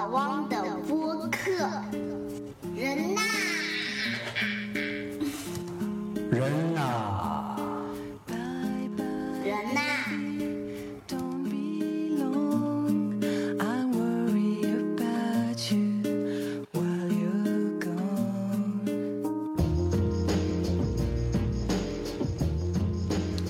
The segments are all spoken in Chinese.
老汪的播客，人呐，人呐，人呐.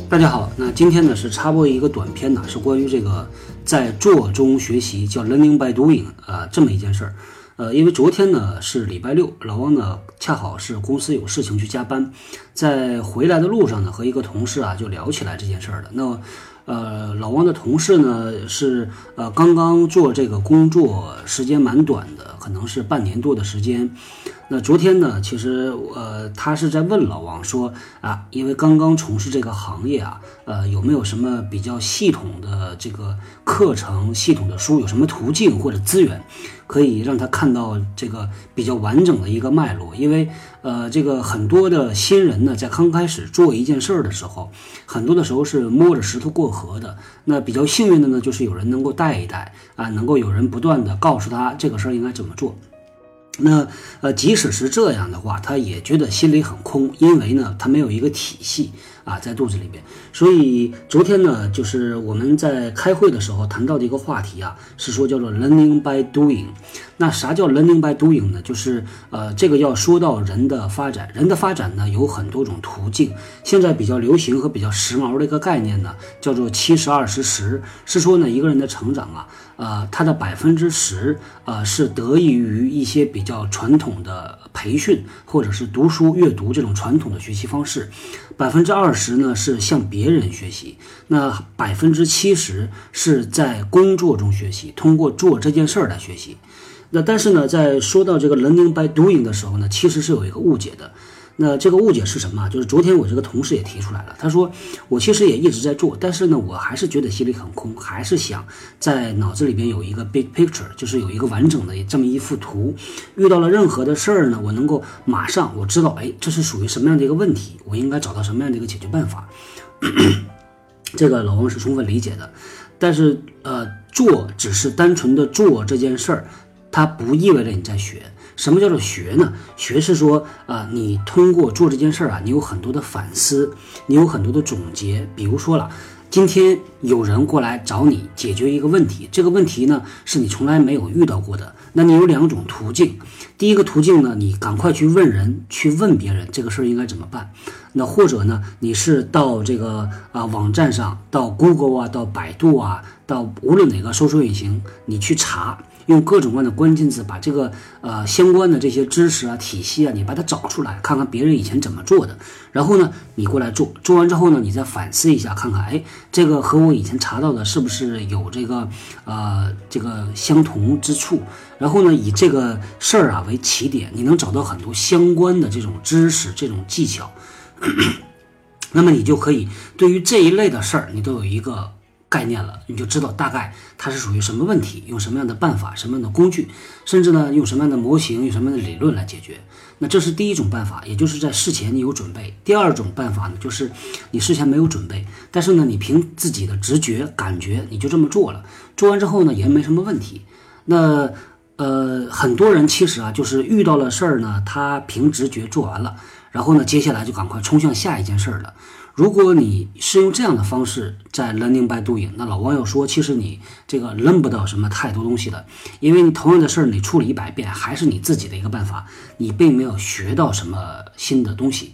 大家好，那今天呢是插播一个短片呢，是关于这个在做中学习，叫 learning by doing 啊、这么一件事儿。呃，因为昨天呢是礼拜六，老汪呢恰好是公司有事情去加班，在回来的路上呢和一个同事啊就聊起来这件事儿了。那呃，老汪的同事呢是呃刚刚做这个工作时间蛮短的，可能是半年多的时间。那昨天呢，其实呃，他是在问老王说啊，因为刚刚从事这个行业啊，呃，有没有什么比较系统的这个课程、系统的书，有什么途径或者资源，可以让他看到这个比较完整的一个脉络？因为呃，这个很多的新人呢，在刚开始做一件事儿的时候，很多的时候是摸着石头过河的。那比较幸运的呢，就是有人能够带一带啊，能够有人不断的告诉他这个事儿应该怎么做。那呃，即使是这样的话，他也觉得心里很空，因为呢，他没有一个体系。啊在肚子里边。所以昨天呢，就是我们在开会的时候谈到的一个话题啊，是说叫做 learning by doing。那啥叫 learning by doing 呢？就是呃，这个要说到人的发展，人的发展呢有很多种途径。现在比较流行和比较时髦的一个概念呢，叫做七十二十十，是说呢一个人的成长啊，呃，他的百分之十呃是得益于一些比较传统的培训或者是读书阅读这种传统的学习方式，百分之二二十呢是向别人学习，那百分之七十是在工作中学习，通过做这件事儿来学习。那但是呢，在说到这个 learning by doing 的时候呢，其实是有一个误解的。那这个误解是什么？就是昨天我这个同事也提出来了，他说我其实也一直在做，但是呢，我还是觉得心里很空，还是想在脑子里边有一个 big picture，就是有一个完整的这么一幅图。遇到了任何的事儿呢，我能够马上我知道，哎，这是属于什么样的一个问题，我应该找到什么样的一个解决办法。这个老王是充分理解的，但是呃，做只是单纯的做这件事儿，它不意味着你在学。什么叫做学呢？学是说啊、你通过做这件事儿啊，你有很多的反思，你有很多的总结。比如说了，今天有人过来找你解决一个问题，这个问题呢是你从来没有遇到过的，那你有两种途径。第一个途径呢，你赶快去问人，去问别人这个事儿应该怎么办。那或者呢，你是到这个啊、网站上，到 Google 啊，到百度啊，到无论哪个搜索引擎，你去查，用各种各样的关键字把这个呃相关的这些知识啊、体系啊，你把它找出来，看看别人以前怎么做的。然后呢，你过来做，做完之后呢，你再反思一下，看看哎，这个和我以前查到的是不是有这个呃这个相同之处。然后呢，以这个事儿啊为起点，你能找到很多相关的这种知识、这种技巧。那么你就可以对于这一类的事儿，你都有一个概念了，你就知道大概它是属于什么问题，用什么样的办法、什么样的工具，甚至呢用什么样的模型、用什么样的理论来解决。那这是第一种办法，也就是在事前你有准备。第二种办法呢，就是你事前没有准备，但是呢你凭自己的直觉、感觉你就这么做了，做完之后呢也没什么问题。那呃，很多人其实啊，就是遇到了事儿呢，他凭直觉做完了，然后呢，接下来就赶快冲向下一件事儿了。如果你是用这样的方式在 learning by doing，那老王要说，其实你这个 learn 不到什么太多东西的，因为你同样的事儿你处理一百遍，还是你自己的一个办法，你并没有学到什么新的东西。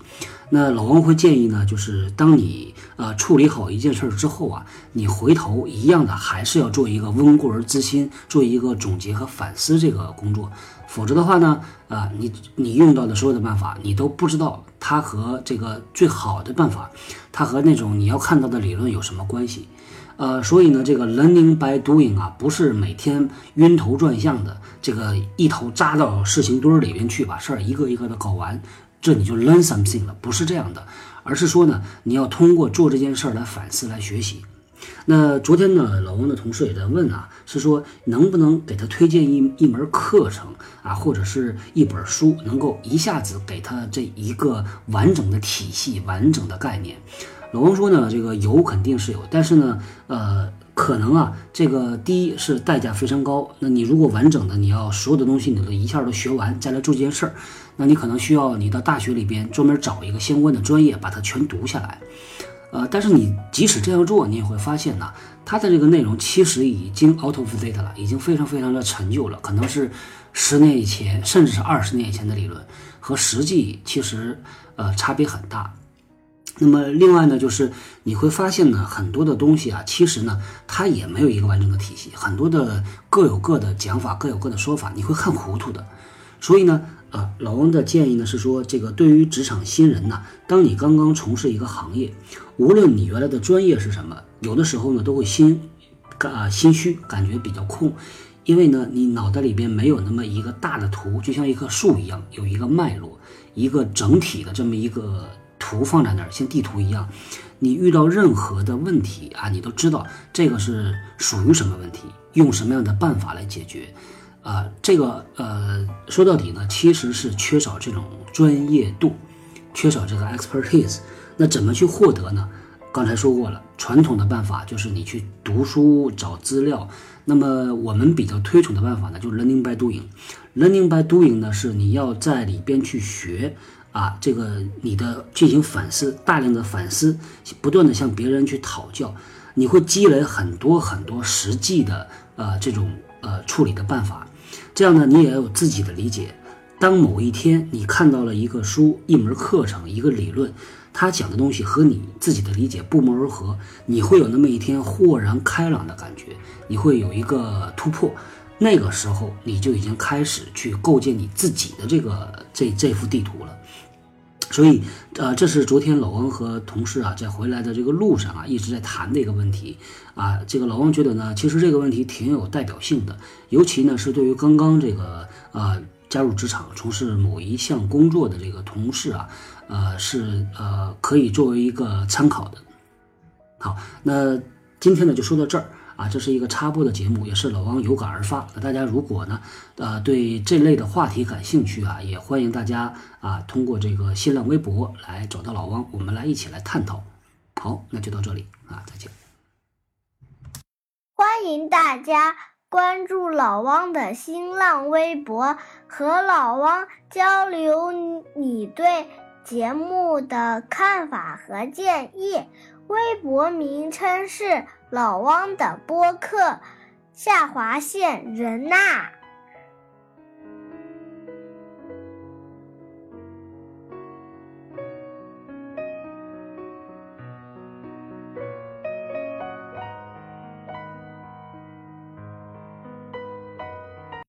那老王会建议呢，就是当你呃处理好一件事儿之后啊，你回头一样的还是要做一个温故而知新，做一个总结和反思这个工作，否则的话呢，啊、你你用到的所有的办法，你都不知道它和这个最好的办法，它和那种你要看到的理论有什么关系。呃，所以呢，这个 learning by doing 啊，不是每天晕头转向的，这个一头扎到事情堆儿里面去，把事儿一个一个的搞完，这你就 learn something 了，不是这样的，而是说呢，你要通过做这件事儿来反思、来学习。那昨天呢，老王的同事也在问啊，是说能不能给他推荐一一门课程啊，或者是一本书，能够一下子给他这一个完整的体系、完整的概念。老王说呢，这个有肯定是有，但是呢，呃，可能啊，这个第一是代价非常高。那你如果完整的，你要所有的东西你都一下都学完，再来做这件事儿，那你可能需要你到大学里边专门找一个相关的专业把它全读下来。呃，但是你即使这样做，你也会发现呢，它的这个内容其实已经 out of date 了，已经非常非常的陈旧了，可能是十年以前，甚至是二十年以前的理论，和实际其实呃差别很大。那么另外呢，就是你会发现呢，很多的东西啊，其实呢，它也没有一个完整的体系，很多的各有各的讲法，各有各的说法，你会看糊涂的。所以呢，呃，老王的建议呢是说，这个对于职场新人呢，当你刚刚从事一个行业，无论你原来的专业是什么，有的时候呢都会心，啊心虚，感觉比较空，因为呢你脑袋里边没有那么一个大的图，就像一棵树一样，有一个脉络，一个整体的这么一个图放在那儿，像地图一样，你遇到任何的问题啊，你都知道这个是属于什么问题，用什么样的办法来解决。啊，这个呃，说到底呢，其实是缺少这种专业度，缺少这个 expertise。那怎么去获得呢？刚才说过了，传统的办法就是你去读书找资料。那么我们比较推崇的办法呢，就是 learning by doing。learning by doing 呢，是你要在里边去学啊，这个你的进行反思，大量的反思，不断的向别人去讨教，你会积累很多很多实际的呃这种呃处理的办法。这样呢，你也有自己的理解。当某一天你看到了一个书、一门课程、一个理论，他讲的东西和你自己的理解不谋而合，你会有那么一天豁然开朗的感觉，你会有一个突破。那个时候，你就已经开始去构建你自己的这个这这幅地图了。所以，呃，这是昨天老王和同事啊在回来的这个路上啊一直在谈的一个问题啊。这个老王觉得呢，其实这个问题挺有代表性的，尤其呢是对于刚刚这个呃加入职场、从事某一项工作的这个同事啊，呃是呃可以作为一个参考的。好，那今天呢就说到这儿。啊，这是一个插播的节目，也是老王有感而发。那大家如果呢，呃，对这类的话题感兴趣啊，也欢迎大家啊，通过这个新浪微博来找到老王，我们来一起来探讨。好，那就到这里啊，再见。欢迎大家关注老汪的新浪微博，和老汪交流你对节目的看法和建议。微博名称是。老汪的播客，下划线人呐。